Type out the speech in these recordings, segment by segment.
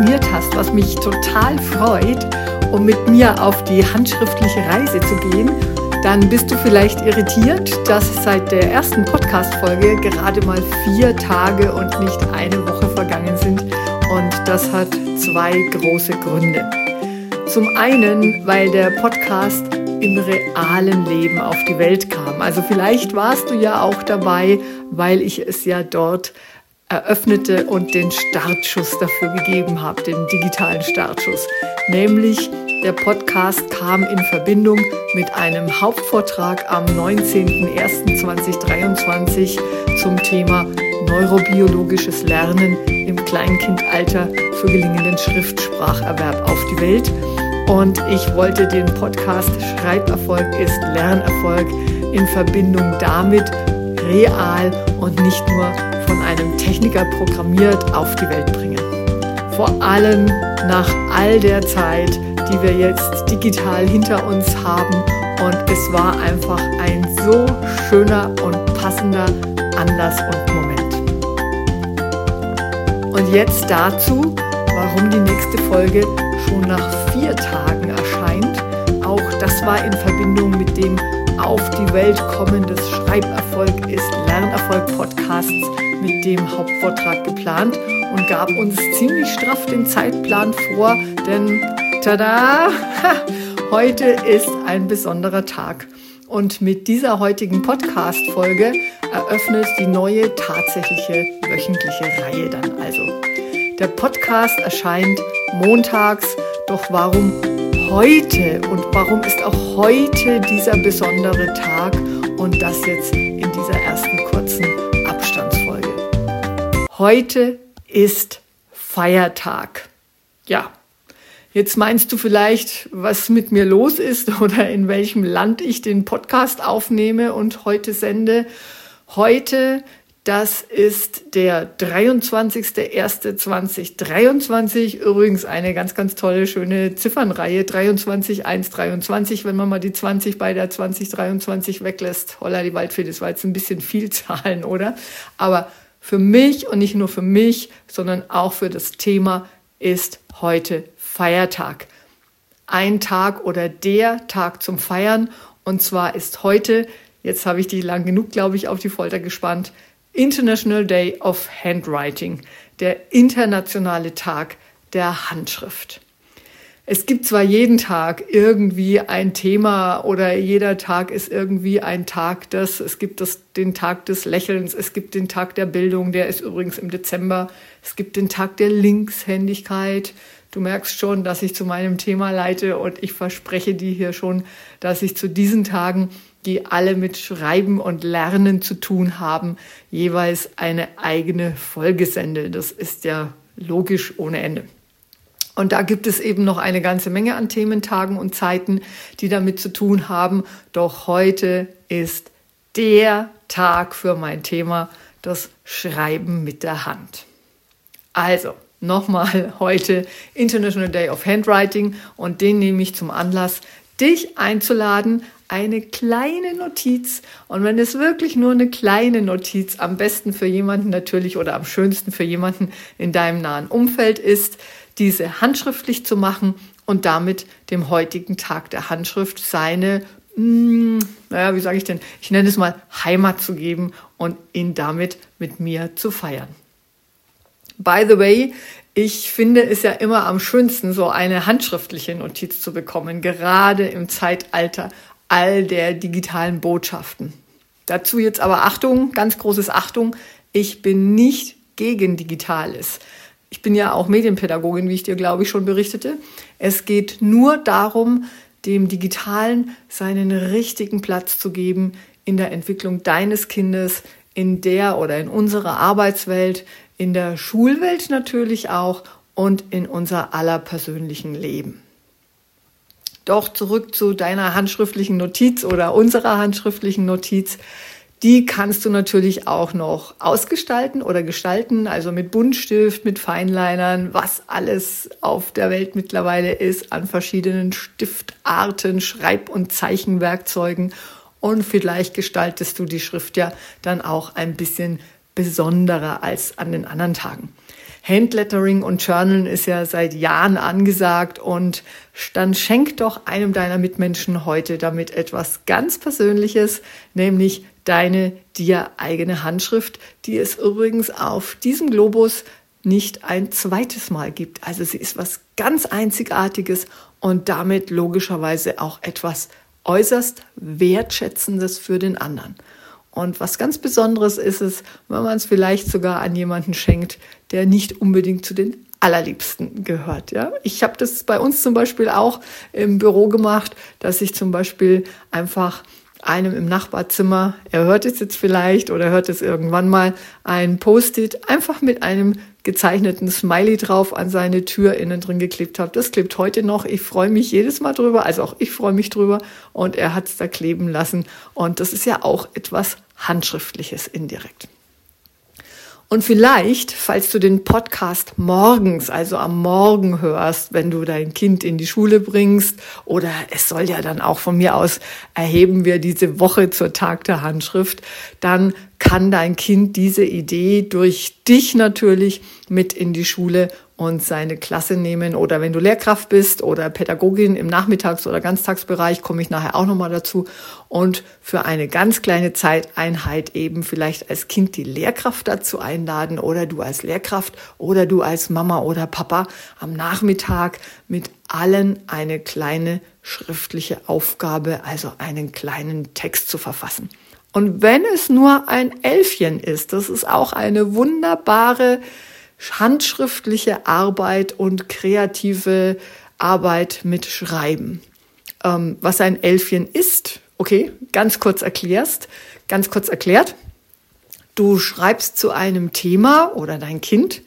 Abonniert hast, was mich total freut, um mit mir auf die handschriftliche Reise zu gehen, dann bist du vielleicht irritiert, dass seit der ersten Podcast-Folge gerade mal vier Tage und nicht eine Woche vergangen sind. Und das hat zwei große Gründe. Zum einen, weil der Podcast im realen Leben auf die Welt kam. Also vielleicht warst du ja auch dabei, weil ich es ja dort eröffnete und den Startschuss dafür gegeben habe, den digitalen Startschuss. Nämlich der Podcast kam in Verbindung mit einem Hauptvortrag am 19.01.2023 zum Thema neurobiologisches Lernen im Kleinkindalter für gelingenden Schriftspracherwerb auf die Welt. Und ich wollte den Podcast Schreiberfolg ist Lernerfolg in Verbindung damit real und nicht nur von einem Techniker programmiert auf die Welt bringen. Vor allem nach all der Zeit, die wir jetzt digital hinter uns haben. Und es war einfach ein so schöner und passender Anlass und Moment. Und jetzt dazu, warum die nächste Folge schon nach vier Tagen erscheint. Auch das war in Verbindung mit dem Auf die Welt kommen des Schreiberfolg ist Lernerfolg Podcasts mit dem Hauptvortrag geplant und gab uns ziemlich straff den Zeitplan vor, denn tada, heute ist ein besonderer Tag. Und mit dieser heutigen Podcast-Folge eröffnet die neue tatsächliche wöchentliche Reihe dann also. Der Podcast erscheint montags, doch warum heute und warum ist auch heute dieser besondere Tag und das jetzt in dieser ersten kurzen Heute ist Feiertag. Ja, jetzt meinst du vielleicht, was mit mir los ist oder in welchem Land ich den Podcast aufnehme und heute sende. Heute, das ist der 23.01.2023. Übrigens eine ganz, ganz tolle, schöne Ziffernreihe. 23.1.23, wenn man mal die 20 bei der 2023 weglässt. Holla, die Waldfee, das war jetzt ein bisschen viel Zahlen, oder? Aber für mich und nicht nur für mich, sondern auch für das Thema ist heute Feiertag. Ein Tag oder der Tag zum Feiern. Und zwar ist heute, jetzt habe ich dich lang genug, glaube ich, auf die Folter gespannt, International Day of Handwriting, der internationale Tag der Handschrift. Es gibt zwar jeden Tag irgendwie ein Thema oder jeder Tag ist irgendwie ein Tag des, es gibt das, den Tag des Lächelns, es gibt den Tag der Bildung, der ist übrigens im Dezember, es gibt den Tag der Linkshändigkeit. Du merkst schon, dass ich zu meinem Thema leite und ich verspreche dir hier schon, dass ich zu diesen Tagen, die alle mit Schreiben und Lernen zu tun haben, jeweils eine eigene Folge sende. Das ist ja logisch ohne Ende. Und da gibt es eben noch eine ganze Menge an Thementagen und Zeiten, die damit zu tun haben. Doch heute ist der Tag für mein Thema, das Schreiben mit der Hand. Also, nochmal heute International Day of Handwriting und den nehme ich zum Anlass, dich einzuladen, eine kleine Notiz. Und wenn es wirklich nur eine kleine Notiz, am besten für jemanden natürlich oder am schönsten für jemanden in deinem nahen Umfeld ist, diese handschriftlich zu machen und damit dem heutigen Tag der Handschrift seine, mh, hm, naja, wie sage ich denn, ich nenne es mal Heimat zu geben und ihn damit mit mir zu feiern. By the way, ich finde es ja immer am schönsten, so eine handschriftliche Notiz zu bekommen, gerade im Zeitalter all der digitalen Botschaften. Dazu jetzt aber Achtung, ganz großes Achtung, ich bin nicht gegen Digitales. Ich bin ja auch Medienpädagogin, wie ich dir, glaube ich, schon berichtete. Es geht nur darum, dem Digitalen seinen richtigen Platz zu geben in der Entwicklung deines Kindes, in der oder in unserer Arbeitswelt, in der Schulwelt natürlich auch und in unser aller persönlichen Leben. Doch zurück zu deiner handschriftlichen Notiz oder unserer handschriftlichen Notiz. Die kannst du natürlich auch noch ausgestalten oder gestalten, also mit Buntstift, mit Feinlinern, was alles auf der Welt mittlerweile ist an verschiedenen Stiftarten, Schreib- und Zeichenwerkzeugen. Und vielleicht gestaltest du die Schrift ja dann auch ein bisschen besonderer als an den anderen Tagen. Handlettering und Journalen ist ja seit Jahren angesagt und dann schenk doch einem deiner Mitmenschen heute damit etwas ganz Persönliches, nämlich deine dir eigene Handschrift, die es übrigens auf diesem Globus nicht ein zweites Mal gibt. Also sie ist was ganz Einzigartiges und damit logischerweise auch etwas äußerst Wertschätzendes für den anderen. Und was ganz Besonderes ist es, wenn man es vielleicht sogar an jemanden schenkt, der nicht unbedingt zu den allerliebsten gehört. Ja, ich habe das bei uns zum Beispiel auch im Büro gemacht, dass ich zum Beispiel einfach einem im Nachbarzimmer, er hört es jetzt vielleicht oder hört es irgendwann mal, ein Post-it einfach mit einem gezeichneten Smiley drauf an seine Tür innen drin geklebt habe. Das klebt heute noch. Ich freue mich jedes Mal drüber, also auch ich freue mich drüber und er hat es da kleben lassen und das ist ja auch etwas Handschriftliches indirekt. Und vielleicht, falls du den Podcast morgens, also am Morgen hörst, wenn du dein Kind in die Schule bringst, oder es soll ja dann auch von mir aus, erheben wir diese Woche zur Tag der Handschrift, dann kann dein Kind diese Idee durch dich natürlich mit in die Schule und seine Klasse nehmen. Oder wenn du Lehrkraft bist oder Pädagogin im Nachmittags- oder Ganztagsbereich, komme ich nachher auch nochmal dazu. Und für eine ganz kleine Zeiteinheit eben vielleicht als Kind die Lehrkraft dazu einladen oder du als Lehrkraft oder du als Mama oder Papa am Nachmittag mit allen eine kleine schriftliche Aufgabe, also einen kleinen Text zu verfassen. Und wenn es nur ein Elfchen ist, das ist auch eine wunderbare handschriftliche Arbeit und kreative Arbeit mit Schreiben. Ähm, was ein Elfchen ist, okay, ganz kurz erklärst, ganz kurz erklärt. Du schreibst zu einem Thema oder dein Kind,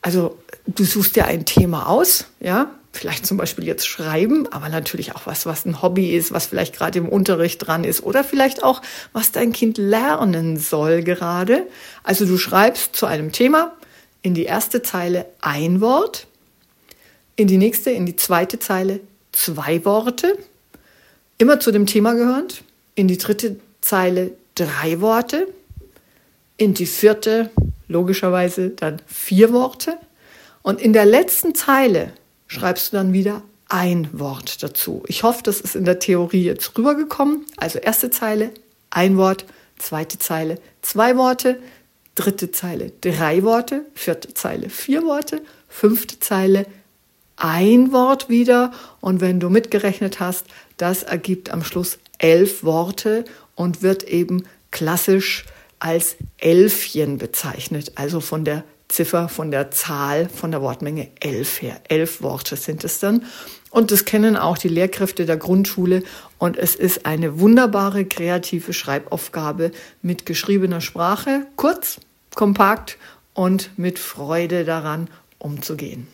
also du suchst dir ein Thema aus, ja, vielleicht zum Beispiel jetzt schreiben, aber natürlich auch was, was ein Hobby ist, was vielleicht gerade im Unterricht dran ist oder vielleicht auch, was dein Kind lernen soll gerade. Also du schreibst zu einem Thema, in die erste Zeile ein Wort, in die nächste, in die zweite Zeile zwei Worte, immer zu dem Thema gehörend, in die dritte Zeile drei Worte, in die vierte logischerweise dann vier Worte und in der letzten Zeile schreibst du dann wieder ein Wort dazu. Ich hoffe, das ist in der Theorie jetzt rübergekommen. Also erste Zeile, ein Wort, zweite Zeile, zwei Worte, dritte Zeile drei Worte, vierte Zeile vier Worte, fünfte Zeile ein Wort wieder. Und wenn du mitgerechnet hast, das ergibt am Schluss elf Worte und wird eben klassisch als Elfchen bezeichnet, also von der Ziffer, von der Zahl, von der Wortmenge elf her. Elf Worte sind es dann. Und das kennen auch die Lehrkräfte der Grundschule. Und es ist eine wunderbare kreative Schreibaufgabe mit geschriebener Sprache, kurz, kompakt und mit Freude daran umzugehen.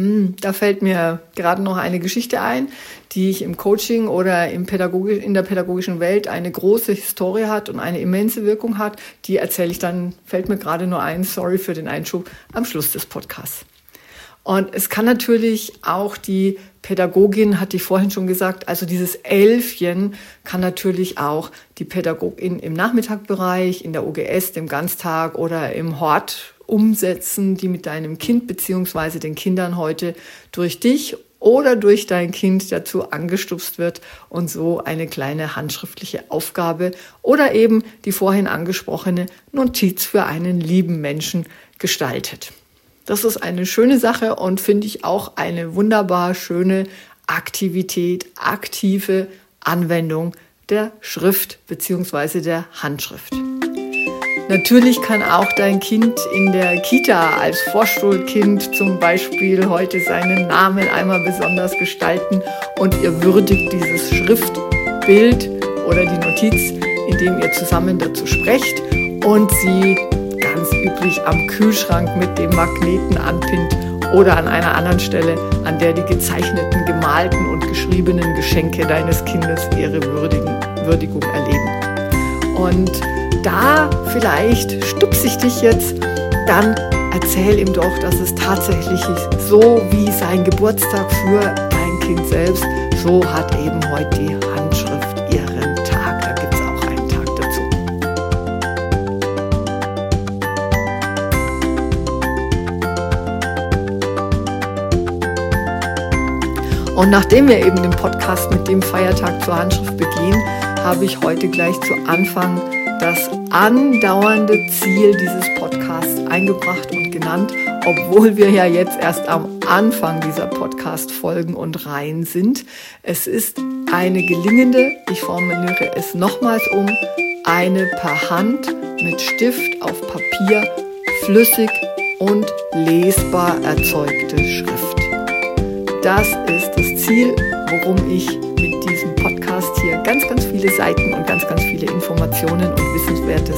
Mm, da fällt mir gerade noch eine Geschichte ein, die ich im Coaching oder im Pädagogi in der pädagogischen Welt eine große Historie hat und eine immense Wirkung hat. Die erzähle ich dann, fällt mir gerade nur ein, sorry für den Einschub, am Schluss des Podcasts. Und es kann natürlich auch die Pädagogin, hatte ich vorhin schon gesagt, also dieses Elfchen kann natürlich auch die Pädagogin im Nachmittagbereich, in der OGS, dem Ganztag oder im Hort umsetzen, die mit deinem Kind beziehungsweise den Kindern heute durch dich oder durch dein Kind dazu angestupst wird und so eine kleine handschriftliche Aufgabe oder eben die vorhin angesprochene Notiz für einen lieben Menschen gestaltet. Das ist eine schöne Sache und finde ich auch eine wunderbar schöne Aktivität, aktive Anwendung der Schrift bzw. der Handschrift. Natürlich kann auch dein Kind in der Kita als Vorschulkind zum Beispiel heute seinen Namen einmal besonders gestalten und ihr würdigt dieses Schriftbild oder die Notiz indem ihr zusammen dazu sprecht und sie ganz üblich am Kühlschrank mit dem Magneten anpinnt oder an einer anderen Stelle, an der die gezeichneten, gemalten und geschriebenen Geschenke deines Kindes ihre Würdigung erleben. Und da vielleicht stupse ich dich jetzt, dann erzähl ihm doch, dass es tatsächlich ist, so wie sein Geburtstag für dein Kind selbst, so hat eben heute die Handschrift ihren Tag. Da gibt es auch einen Tag dazu. Und nachdem wir eben den Podcast mit dem Feiertag zur Handschrift begehen, habe ich heute gleich zu Anfang das andauernde Ziel dieses Podcasts eingebracht und genannt, obwohl wir ja jetzt erst am Anfang dieser Podcast-Folgen und Reihen sind. Es ist eine gelingende, ich formuliere es nochmals um, eine per Hand mit Stift auf Papier flüssig und lesbar erzeugte Schrift. Das ist das Ziel, worum ich mit Podcast hier ganz, ganz viele Seiten und ganz, ganz viele Informationen und Wissenswertes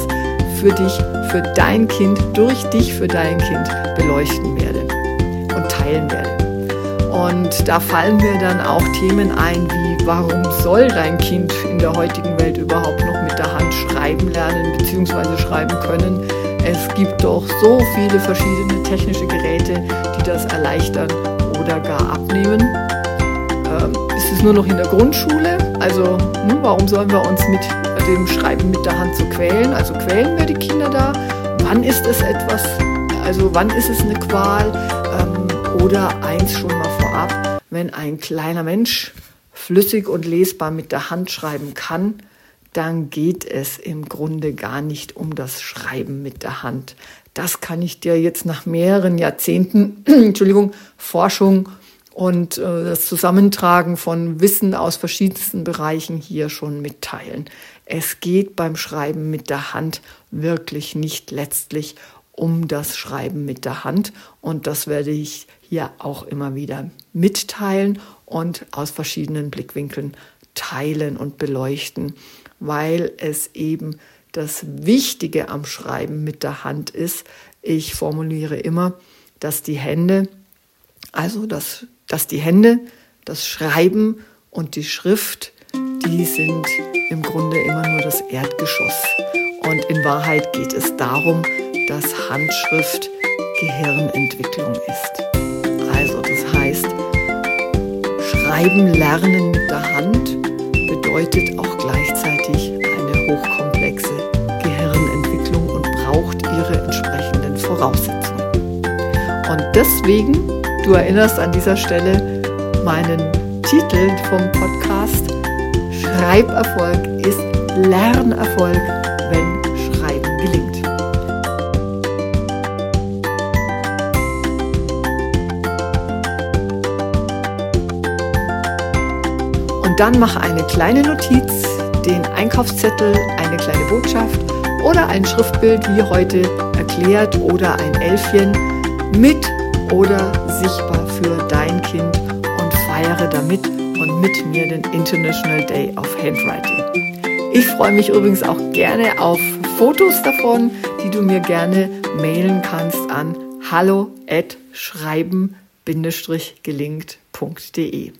für dich, für dein Kind, durch dich für dein Kind beleuchten werde und teilen werde. Und da fallen mir dann auch Themen ein wie, warum soll dein Kind in der heutigen Welt überhaupt noch mit der Hand schreiben lernen bzw. schreiben können? Es gibt doch so viele verschiedene technische Geräte, die das erleichtern oder gar abnehmen es nur noch in der Grundschule. Also hm, warum sollen wir uns mit dem Schreiben mit der Hand so quälen? Also quälen wir die Kinder da? Wann ist es etwas, also wann ist es eine Qual? Ähm, oder eins schon mal vorab, wenn ein kleiner Mensch flüssig und lesbar mit der Hand schreiben kann, dann geht es im Grunde gar nicht um das Schreiben mit der Hand. Das kann ich dir jetzt nach mehreren Jahrzehnten, Entschuldigung, Forschung und äh, das Zusammentragen von Wissen aus verschiedensten Bereichen hier schon mitteilen. Es geht beim Schreiben mit der Hand wirklich nicht letztlich um das Schreiben mit der Hand und das werde ich hier auch immer wieder mitteilen und aus verschiedenen Blickwinkeln teilen und beleuchten, weil es eben das Wichtige am Schreiben mit der Hand ist. Ich formuliere immer, dass die Hände, also das dass die Hände, das Schreiben und die Schrift, die sind im Grunde immer nur das Erdgeschoss. Und in Wahrheit geht es darum, dass Handschrift Gehirnentwicklung ist. Also das heißt, Schreiben lernen mit der Hand bedeutet auch gleichzeitig eine hochkomplexe Gehirnentwicklung und braucht ihre entsprechenden Voraussetzungen. Und deswegen Du erinnerst an dieser Stelle meinen Titel vom Podcast. Schreiberfolg ist Lernerfolg, wenn Schreiben gelingt. Und dann mach eine kleine Notiz, den Einkaufszettel, eine kleine Botschaft oder ein Schriftbild wie heute erklärt oder ein Elfchen mit oder sichtbar für dein Kind und feiere damit und mit mir den International Day of Handwriting. Ich freue mich übrigens auch gerne auf Fotos davon, die du mir gerne mailen kannst an hallo at schreiben-gelingt.de.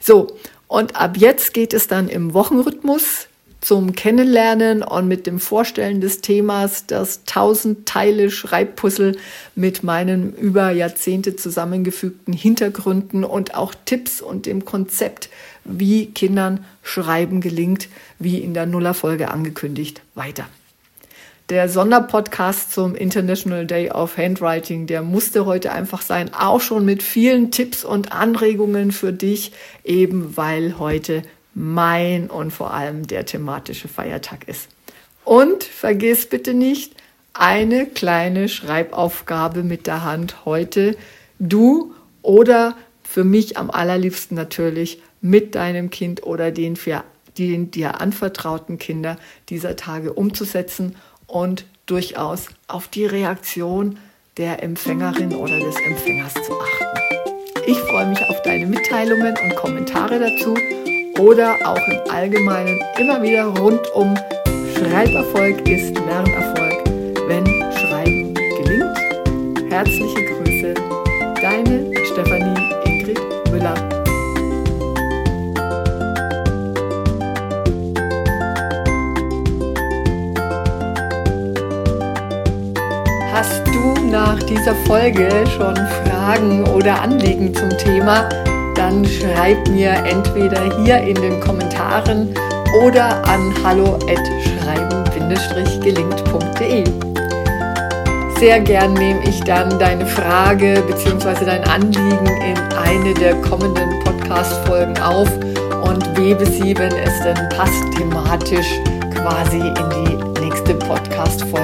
So, und ab jetzt geht es dann im Wochenrhythmus zum Kennenlernen und mit dem Vorstellen des Themas das tausend Teile Schreibpuzzle mit meinen über Jahrzehnte zusammengefügten Hintergründen und auch Tipps und dem Konzept, wie Kindern Schreiben gelingt, wie in der Nullerfolge angekündigt, weiter. Der Sonderpodcast zum International Day of Handwriting, der musste heute einfach sein, auch schon mit vielen Tipps und Anregungen für dich, eben weil heute mein und vor allem der thematische Feiertag ist. Und vergiss bitte nicht, eine kleine Schreibaufgabe mit der Hand heute. Du oder für mich am allerliebsten natürlich mit deinem Kind oder den, für, den dir anvertrauten Kinder dieser Tage umzusetzen und durchaus auf die Reaktion der Empfängerin oder des Empfängers zu achten. Ich freue mich auf deine Mitteilungen und Kommentare dazu oder auch im Allgemeinen immer wieder rund um Schreiberfolg ist Lernerfolg, wenn Schreiben gelingt. Herzliche Grüße, deine Stefanie Ingrid Müller. Hast du nach dieser Folge schon Fragen oder Anliegen zum Thema? Dann schreib mir entweder hier in den Kommentaren oder an hallo@schreiben-gelingt.de. Sehr gern nehme ich dann deine Frage bzw. dein Anliegen in eine der kommenden Podcast-Folgen auf und webe sie, wenn es denn passt, thematisch quasi in die nächste Podcast-Folge.